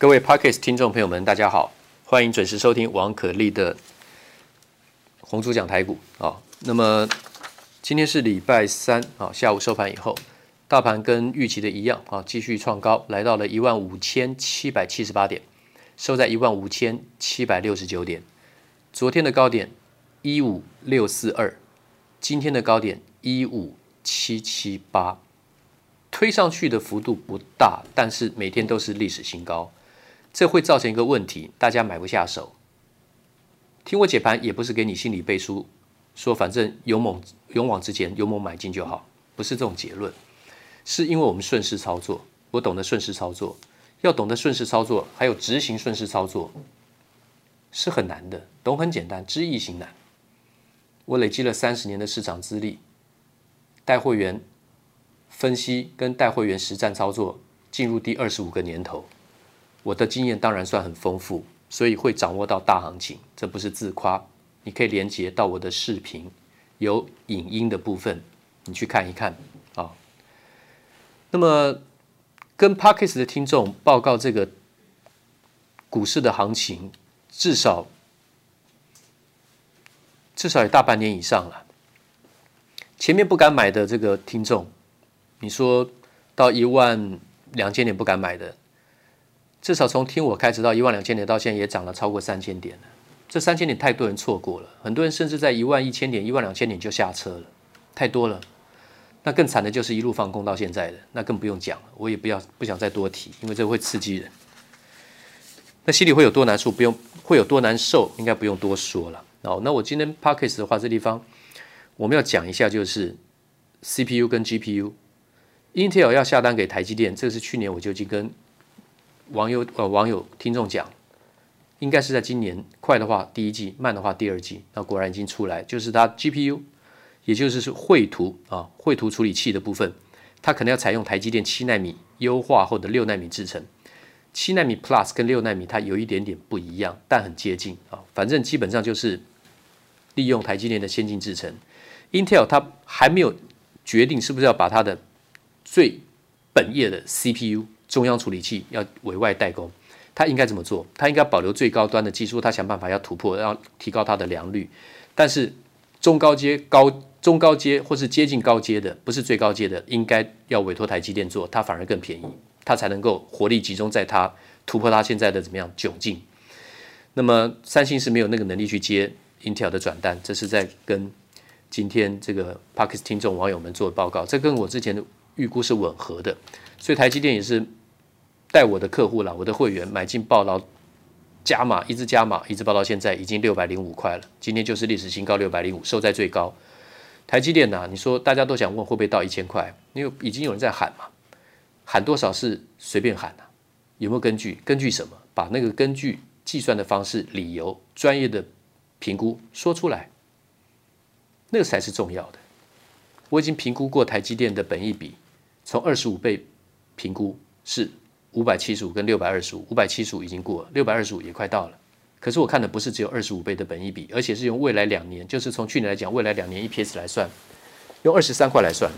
各位 Parkes 听众朋友们，大家好，欢迎准时收听王可立的红猪讲台股啊。那么今天是礼拜三啊，下午收盘以后，大盘跟预期的一样啊，继续创高，来到了一万五千七百七十八点，收在一万五千七百六十九点。昨天的高点一五六四二，今天的高点一五七七八，推上去的幅度不大，但是每天都是历史新高。这会造成一个问题，大家买不下手。听我解盘也不是给你心理背书，说反正勇猛勇往直前，勇猛买进就好，不是这种结论。是因为我们顺势操作，我懂得顺势操作，要懂得顺势操作，还有执行顺势操作，是很难的。懂很简单，知易行难。我累积了三十年的市场资历，带会员分析跟带会员实战操作，进入第二十五个年头。我的经验当然算很丰富，所以会掌握到大行情，这不是自夸。你可以连接到我的视频，有影音的部分，你去看一看啊。那么跟 Podcast 的听众报告这个股市的行情，至少至少有大半年以上了。前面不敢买的这个听众，你说到一万两千点不敢买的。至少从听我开始到一万两千点到现在也涨了超过三千点了，这三千点太多人错过了，很多人甚至在一万一千点、一万两千点就下车了，太多了。那更惨的就是一路放空到现在的，那更不用讲了。我也不要不想再多提，因为这会刺激人。那心里会有多难受，不用会有多难受，应该不用多说了。哦，那我今天 Podcast 的话，这地方我们要讲一下，就是 CPU 跟 GPU，Intel 要下单给台积电，这个是去年我就已经跟。网友呃，网友听众讲，应该是在今年快的话第一季，慢的话第二季。那果然已经出来，就是它 GPU，也就是是绘图啊，绘图处理器的部分，它可能要采用台积电七纳米优化后的六纳米制程。七纳米 Plus 跟六纳米它有一点点不一样，但很接近啊。反正基本上就是利用台积电的先进制程。Intel 它还没有决定是不是要把它的最本业的 CPU。中央处理器要委外代工，他应该怎么做？他应该保留最高端的技术，他想办法要突破，要提高它的良率。但是中高阶、高中高阶或是接近高阶的，不是最高阶的，应该要委托台积电做，它反而更便宜，它才能够火力集中在它突破它现在的怎么样窘境。那么三星是没有那个能力去接 Intel 的转单，这是在跟今天这个 Podcast 听众网友们做的报告，这跟我之前的预估是吻合的，所以台积电也是。带我的客户了，我的会员买进抱牢加码，一直加码，一直报到现在已经六百零五块了。今天就是历史新高六百零五，收在最高。台积电呐、你说大家都想问会不会到一千块？因为已经有人在喊嘛，喊多少是随便喊呐、有没有根据？根据什么？把那个根据计算的方式、理由、专业的评估说出来，那个才是重要的。我已经评估过台积电的本益比，从二十五倍评估是。五百七十五跟六百二十五，五百七十五已经过了，六百二十五也快到了。可是我看的不是只有二十五倍的本益比，而且是用未来两年，就是从去年来讲，未来两年 EPS 来算，用二十三块来算。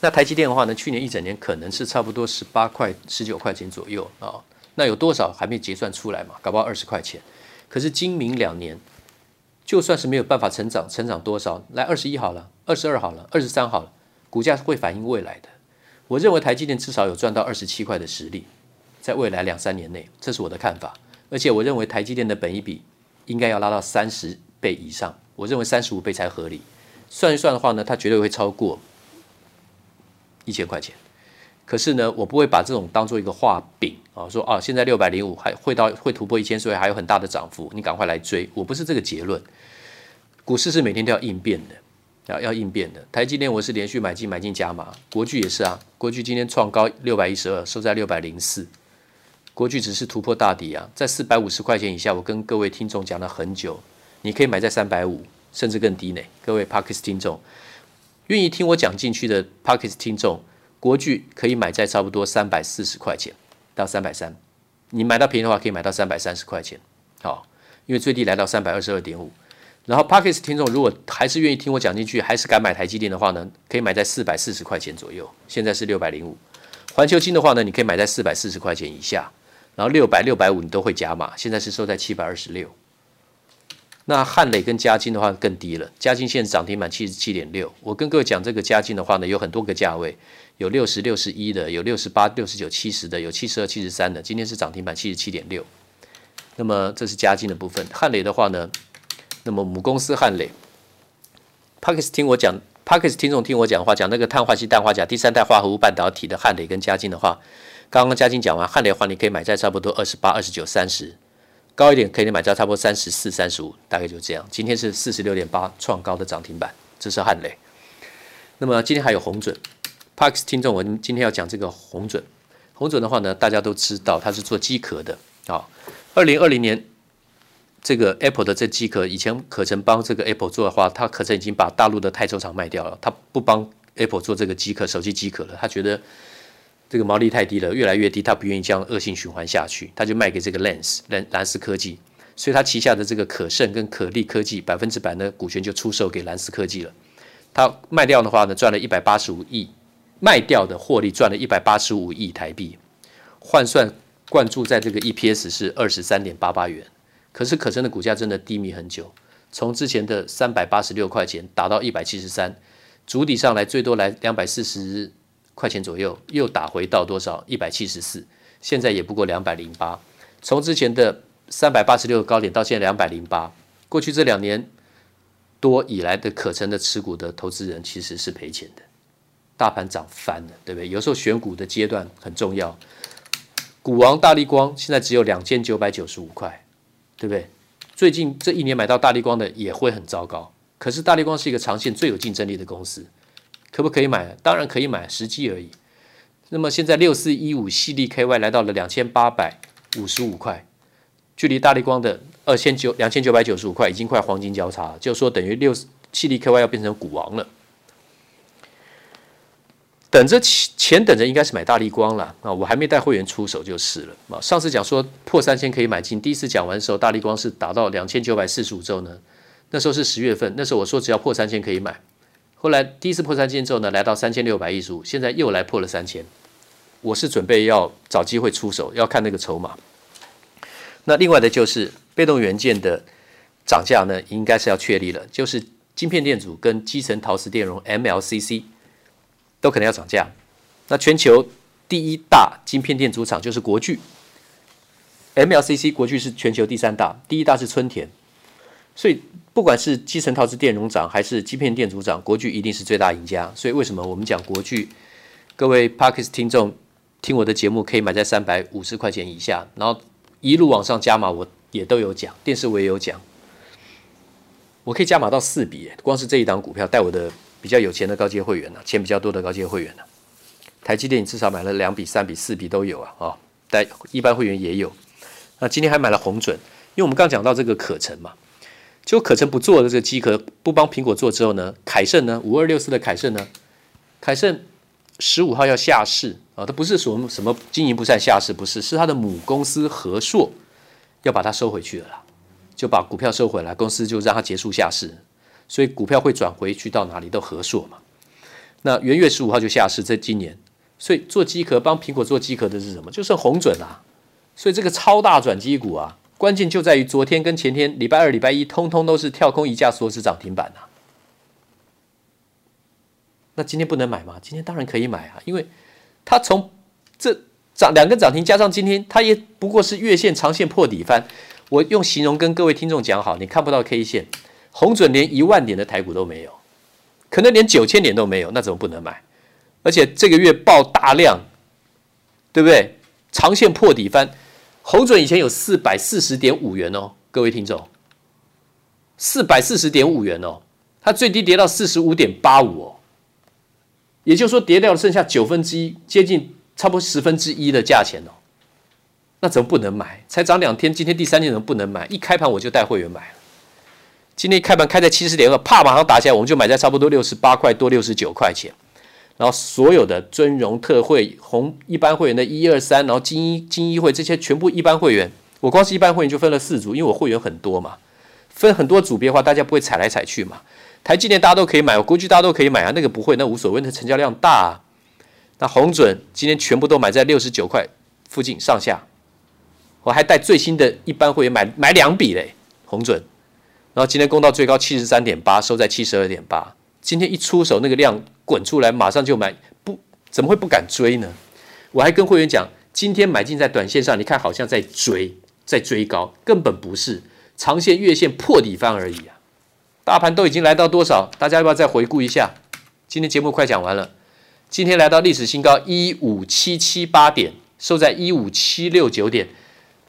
那台积电的话呢，去年一整年可能是差不多十八块、十九块钱左右啊、那有多少还没结算出来嘛？搞不好二十块钱。可是今明两年，就算是没有办法成长，成长多少？来二十一好了，二十二好了，二十三好了，股价是会反映未来的。我认为台积电至少有赚到二十七块的实力，在未来两三年内，这是我的看法。而且我认为台积电的本益比应该要拉到三十倍以上，我认为三十五倍才合理。算一算的话呢，它绝对会超过一千块钱。可是呢，我不会把这种当做一个画饼啊，说啊，现在六百零五还会到会突破一千，所以还有很大的涨幅，你赶快来追。我不是这个结论。股市是每天都要应变的。要要应变的，台积电我是连续买进买进加码，国巨也是啊，国巨今天创高六百一十二，收在六百零四，国巨只是突破大底啊，在四百五十块钱以下，我跟各位听众讲了很久，你可以买在三百五，甚至更低呢。各位 Parkes 听众，愿意听我讲进去的 Parkes 听众，国巨可以买在差不多三百四十块钱到三百三，你买到便宜的话，可以买到三百三十块钱，好，因为最低来到三百二十二点五。然后 Parkes 听众如果还是愿意听我讲进去，还是敢买台积电的话呢，可以买在四百四十块钱左右。现在是六百零五。环球金的话呢，你可以买在四百四十块钱以下。然后六百、六百五你都会加码，现在是收在七百二十六。那汉磊跟嘉金的话更低了，嘉金现在涨停板七十七点六。我跟各位讲这个嘉金的话呢，有很多个价位，有六十六十一的，有六十八、六十九、七十的，有七十二、七十三的。今天是涨停板七十七点六。那么这是嘉金的部分，汉磊的话呢，那么母公司汉磊，Parkes 听我讲，Parkes 听众听我讲话，讲那个碳化硅、氮化镓第三代化合物半导体的汉磊跟嘉晶的话，刚刚嘉晶讲完，汉磊的话你可以买在差不多二十八、二十九、三十。高一点可以买到差不多三十四、三十五，大概就这样。今天是四十六点八创高的涨停板，这是汉磊。那么今天还有红准，Parks 听众，我今天要讲这个红准。红准的话呢，大家都知道它是做机壳的啊。二零二零年这个 Apple 的这机壳，以前可成帮这个 Apple 做的话，它可成已经把大陆的泰州厂卖掉了，他不帮 Apple 做这个机壳、手机机壳了，他觉得。这个毛利太低了，越来越低，他不愿意这样恶性循环下去，他就卖给这个 Lens 蓝蓝思科技，所以他旗下的这个可胜跟可力科技百分之百的股权就出售给蓝思科技了。他卖掉的话呢，赚了一百八十五亿，卖掉的获利赚了一百八十五亿台币，换算灌注在这个 EPS 是二十三点八八元。可是可成的股价真的低迷很久，从之前的三百八十六块钱打到一百七十三，筑底上来最多来两百四十。块钱左右，又打回到多少？一百七十四，现在也不过两百零八。从之前的三百八十六高点到现在两百零八，过去这两年多以来的可成的持股的投资人其实是赔钱的。大盘涨翻了，对不对？有时候选股的阶段很重要。股王大立光现在只有两千九百九十五块，对不对？最近这一年买到大立光的也会很糟糕。可是大立光是一个长线最有竞争力的公司。可不可以买？当然可以买，时机而已。那么现在六四一五矽力 KY 来到了两千八百五十五块，距离大立光的二千九两千九百九十五块已经快黄金交叉，就说等于六矽力 KY 要变成股王了。等着钱，等着应该是买大立光了啊！我还没带会员出手就是了啊。上次讲说破三千可以买进，第一次讲完的时候，大立光是达到两千九百四十五之后呢，那时候是十月份，那时候我说只要破三千可以买。后来第一次破三千之后呢，来到三千六百一十五，现在又来破了三千。我是准备要找机会出手，要看那个筹码。那另外的就是被动元件的涨价呢，应该是要确立了，就是晶片电阻跟基层陶瓷电容 MLCC 都可能要涨价。那全球第一大晶片电阻厂就是国巨，MLCC 国巨是全球第三大，第一大是春田。所以，不管是基层陶瓷电容涨，还是晶片电阻涨，国巨一定是最大赢家。所以，为什么我们讲国巨？各位 Parkes 听众听我的节目，可以买在三百五十块钱以下，然后一路往上加码，我也都有讲，电视我也有讲，我可以加码到四笔，光是这一档股票带我的比较有钱的高阶会员呢、啊，钱比较多的高阶会员呢、台积电你至少买了两笔、三笔、四笔都有啊啊，但一般会员也有。那今天还买了红准，因为我们刚讲到这个可成嘛。就可成不做的这个机壳，不帮苹果做之后呢，凯盛呢，五二六四的凯盛呢，凯盛十五号要下市啊，它不是说什么经营不善下市，不是，是它的母公司和硕要把它收回去了啦，就把股票收回来，公司就让它结束下市，所以股票会转回去到哪里都和硕嘛。那元月十五号就下市，在今年，所以做机壳帮苹果做机壳的是什么？就是鸿准啦，所以这个超大转机股啊。关键就在于昨天跟前天，礼拜二、礼拜一，通通都是跳空一价锁死涨停板啊。那今天不能买吗？今天当然可以买啊，因为它从这涨两根涨停加上今天，它也不过是月线、长线破底翻。我用形容跟各位听众讲好，你看不到 K 线，红准连一万点的台股都没有，可能连九千点都没有，那怎么不能买？而且这个月爆大量，对不对？长线破底翻。红准以前有四百四十点五元哦，各位听众，四百四十点五元哦，它最低跌到四十五点八五哦，也就是说跌掉了剩下九分之一，接近差不多十分之一的价钱哦，那怎么不能买？才涨两天，今天第三天怎么不能买？一开盘我就带会员买了，今天开盘开在七十点二，啪，马上打起来，我们就买在差不多六十八块多，六十九块钱。然后所有的尊荣特惠红一般会员的一二三，然后精英精英会这些全部一般会员，我光是一般会员就分了四组，因为我会员很多嘛，分很多组别的话，大家不会踩来踩去嘛。台积电大家都可以买，我估计大家都可以买啊，那个不会，那无所谓，那成交量大啊。那红准今天全部都买在六十九块附近上下，我还带最新的一般会员买买两笔嘞，红准。然后今天攻到最高七十三点八，收在七十二点八。今天一出手，那个量滚出来，马上就买，不怎么会不敢追呢？我还跟会员讲，今天买进在短线上，你看好像在追，在追高，根本不是，长线、月线破底翻而已啊！大盘都已经来到多少？大家要不要再回顾一下？今天节目快讲完了，今天来到历史新高一五七七八点，收在一五七六九点，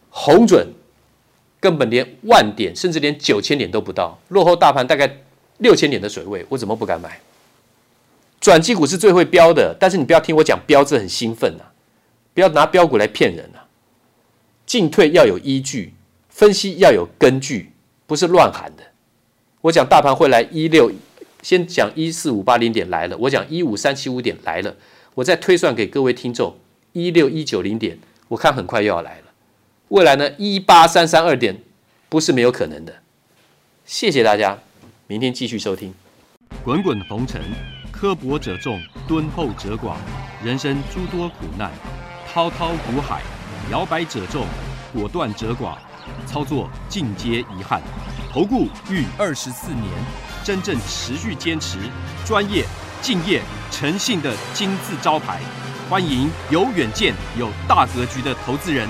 红准。根本连万点，甚至连九千点都不到，落后大盘大概六千点的水位，我怎么不敢买？转机股是最会飙的，但是你不要听我讲飙字很兴奋啊，不要拿标股来骗人啊！进退要有依据，分析要有根据，不是乱喊的。我讲大盘会来一六，先讲一四五八零点来了，我讲一五三七五点来了，我再推算给各位听众一六一九零点，我看很快又要来了。未来呢，一八三三二点不是没有可能的。谢谢大家，明天继续收听。滚滚红尘，刻薄者众，敦厚者寡；人生诸多苦难，滔滔苦海，摇摆者众，果断者寡。操作尽皆遗憾。投顾逾二十四年，真正持续坚持、专业、敬业、诚信的金字招牌。欢迎有远见、有大格局的投资人。